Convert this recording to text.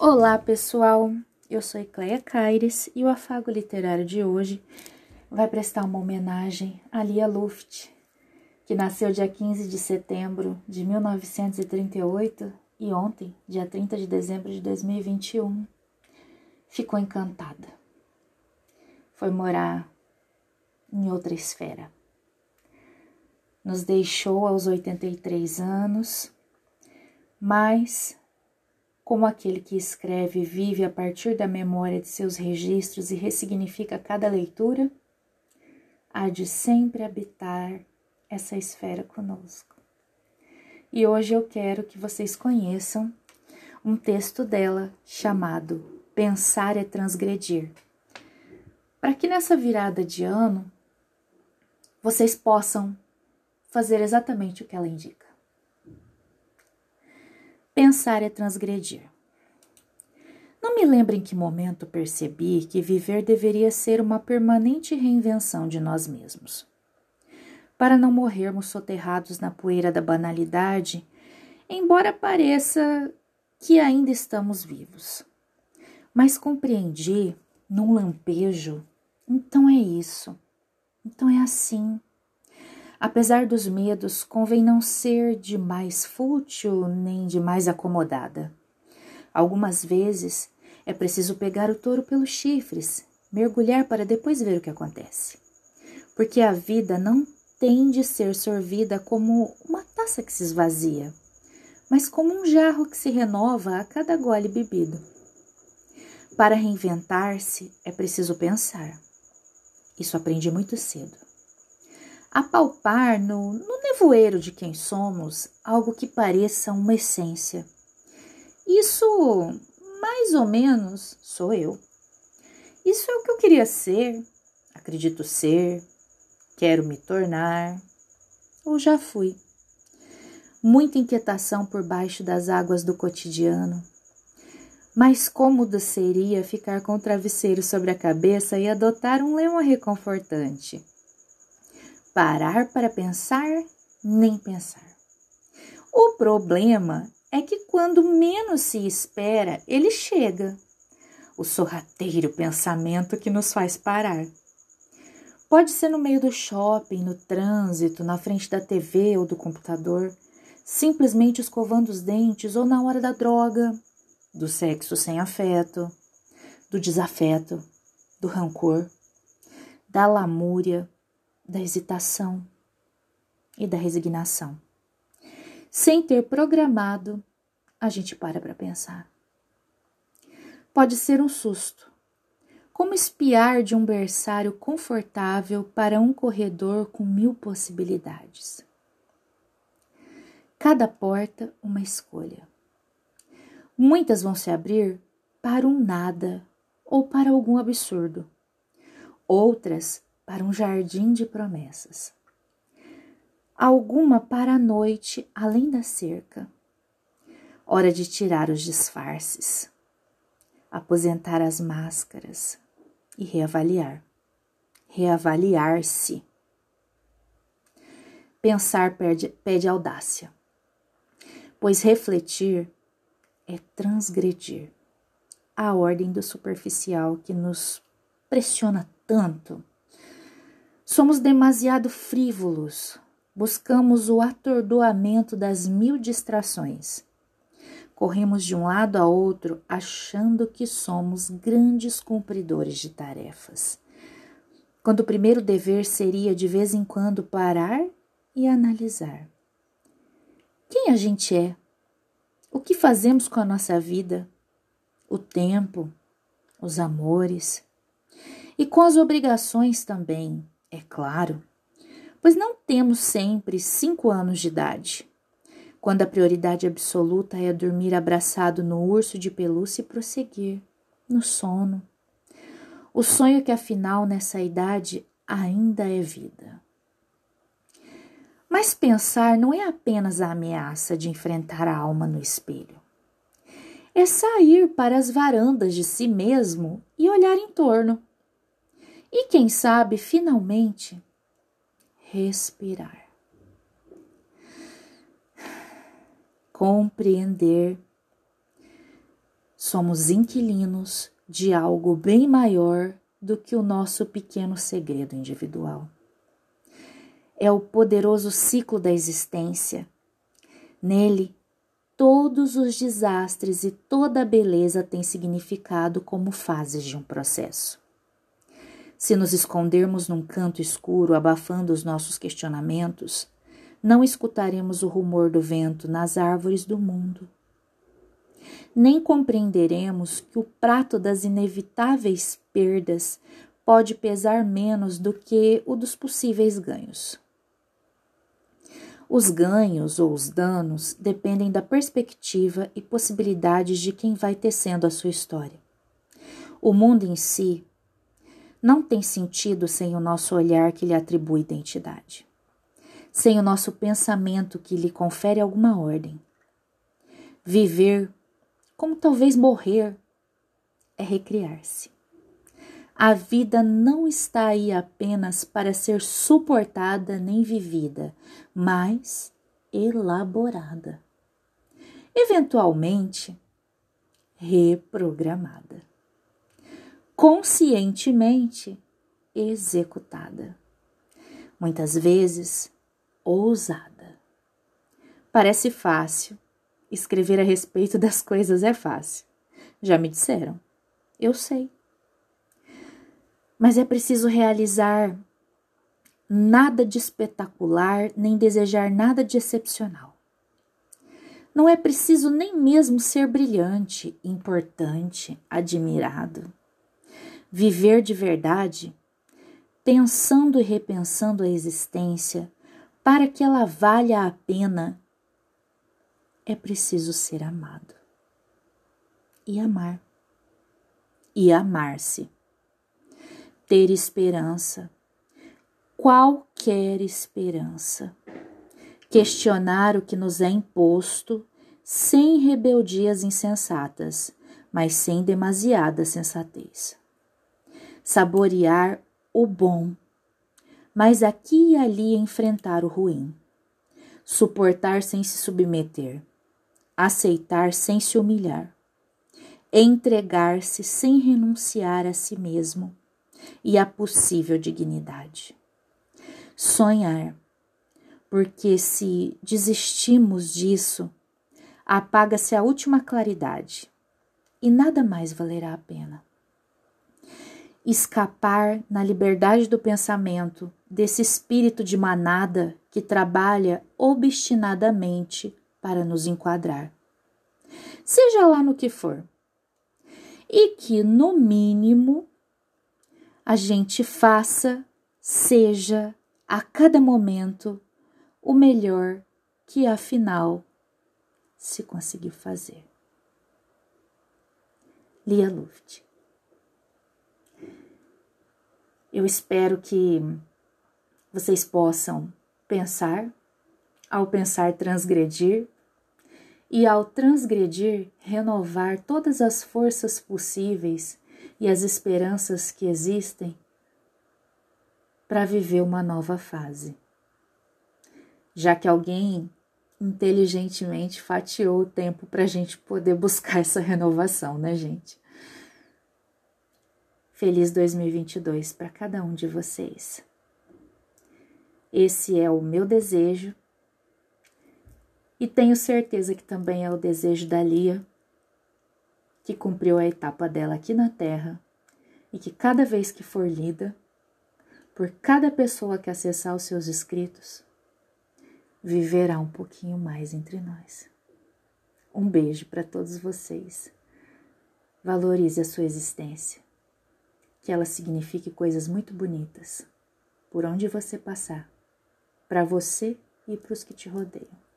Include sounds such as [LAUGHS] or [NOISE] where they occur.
Olá, pessoal! Eu sou Ecleia Caires e o Afago Literário de hoje vai prestar uma homenagem a Lia Luft, que nasceu dia 15 de setembro de 1938 e ontem, dia 30 de dezembro de 2021, ficou encantada. Foi morar em outra esfera. Nos deixou aos 83 anos, mas como aquele que escreve vive a partir da memória de seus registros e ressignifica cada leitura, há de sempre habitar essa esfera conosco. E hoje eu quero que vocês conheçam um texto dela chamado Pensar é Transgredir. Para que nessa virada de ano vocês possam fazer exatamente o que ela indica. Pensar é transgredir. Não me lembro em que momento percebi que viver deveria ser uma permanente reinvenção de nós mesmos. Para não morrermos soterrados na poeira da banalidade, embora pareça que ainda estamos vivos. Mas compreendi, num lampejo, então é isso, então é assim. Apesar dos medos, convém não ser demais fútil nem demais acomodada. Algumas vezes é preciso pegar o touro pelos chifres, mergulhar para depois ver o que acontece. Porque a vida não tem de ser sorvida como uma taça que se esvazia, mas como um jarro que se renova a cada gole bebido. Para reinventar-se é preciso pensar. Isso aprendi muito cedo apalpar no, no nevoeiro de quem somos algo que pareça uma essência. Isso, mais ou menos, sou eu. Isso é o que eu queria ser, acredito ser, quero me tornar, ou já fui. Muita inquietação por baixo das águas do cotidiano. Mais cômodo seria ficar com o travesseiro sobre a cabeça e adotar um lema reconfortante parar para pensar, nem pensar. O problema é que quando menos se espera, ele chega. O sorrateiro pensamento que nos faz parar. Pode ser no meio do shopping, no trânsito, na frente da TV ou do computador, simplesmente escovando os dentes ou na hora da droga, do sexo sem afeto, do desafeto, do rancor, da lamúria, da hesitação e da resignação. Sem ter programado, a gente para para pensar. Pode ser um susto, como espiar de um berçário confortável para um corredor com mil possibilidades. Cada porta, uma escolha. Muitas vão se abrir para um nada ou para algum absurdo. Outras para um jardim de promessas. Alguma para a noite além da cerca. Hora de tirar os disfarces, aposentar as máscaras e reavaliar. Reavaliar-se. Pensar pede, pede audácia, pois refletir é transgredir a ordem do superficial que nos pressiona tanto Somos demasiado frívolos, buscamos o atordoamento das mil distrações. Corremos de um lado a outro achando que somos grandes cumpridores de tarefas, quando o primeiro dever seria de vez em quando parar e analisar. Quem a gente é? O que fazemos com a nossa vida? O tempo, os amores e com as obrigações também é claro, pois não temos sempre cinco anos de idade, quando a prioridade absoluta é dormir abraçado no urso de pelúcia e prosseguir no sono. O sonho que afinal nessa idade ainda é vida. Mas pensar não é apenas a ameaça de enfrentar a alma no espelho. É sair para as varandas de si mesmo e olhar em torno e, quem sabe, finalmente, respirar. Compreender somos inquilinos de algo bem maior do que o nosso pequeno segredo individual. É o poderoso ciclo da existência. Nele, todos os desastres e toda a beleza têm significado como fases de um processo. Se nos escondermos num canto escuro, abafando os nossos questionamentos, não escutaremos o rumor do vento nas árvores do mundo. Nem compreenderemos que o prato das inevitáveis perdas pode pesar menos do que o dos possíveis ganhos. Os ganhos ou os danos dependem da perspectiva e possibilidades de quem vai tecendo a sua história. O mundo em si não tem sentido sem o nosso olhar que lhe atribui identidade, sem o nosso pensamento que lhe confere alguma ordem. Viver, como talvez morrer, é recriar-se. A vida não está aí apenas para ser suportada nem vivida, mas elaborada. Eventualmente, reprogramada conscientemente executada. Muitas vezes, ousada. Parece fácil. Escrever a respeito [LAUGHS] das coisas é fácil. Já me disseram. Eu sei. Mas é preciso realizar nada de espetacular, nem desejar nada de excepcional. Não é preciso nem mesmo ser brilhante, importante, admirado viver de verdade, pensando e repensando a existência, para que ela valha a pena, é preciso ser amado. E amar. E amar-se. Ter esperança. Qualquer esperança. Questionar o que nos é imposto sem rebeldias insensatas, mas sem demasiada sensatez saborear o bom, mas aqui e ali enfrentar o ruim, suportar sem se submeter, aceitar sem se humilhar, entregar-se sem renunciar a si mesmo e à possível dignidade. Sonhar, porque se desistimos disso, apaga-se a última claridade e nada mais valerá a pena escapar na liberdade do pensamento desse espírito de manada que trabalha obstinadamente para nos enquadrar. Seja lá no que for. E que, no mínimo, a gente faça, seja a cada momento o melhor que afinal se conseguiu fazer. Lia Luft Eu espero que vocês possam pensar, ao pensar, transgredir, e ao transgredir, renovar todas as forças possíveis e as esperanças que existem para viver uma nova fase. Já que alguém inteligentemente fatiou o tempo para a gente poder buscar essa renovação, né, gente? Feliz 2022 para cada um de vocês. Esse é o meu desejo e tenho certeza que também é o desejo da Lia, que cumpriu a etapa dela aqui na Terra e que cada vez que for lida, por cada pessoa que acessar os seus escritos, viverá um pouquinho mais entre nós. Um beijo para todos vocês. Valorize a sua existência que ela signifique coisas muito bonitas por onde você passar, para você e para os que te rodeiam.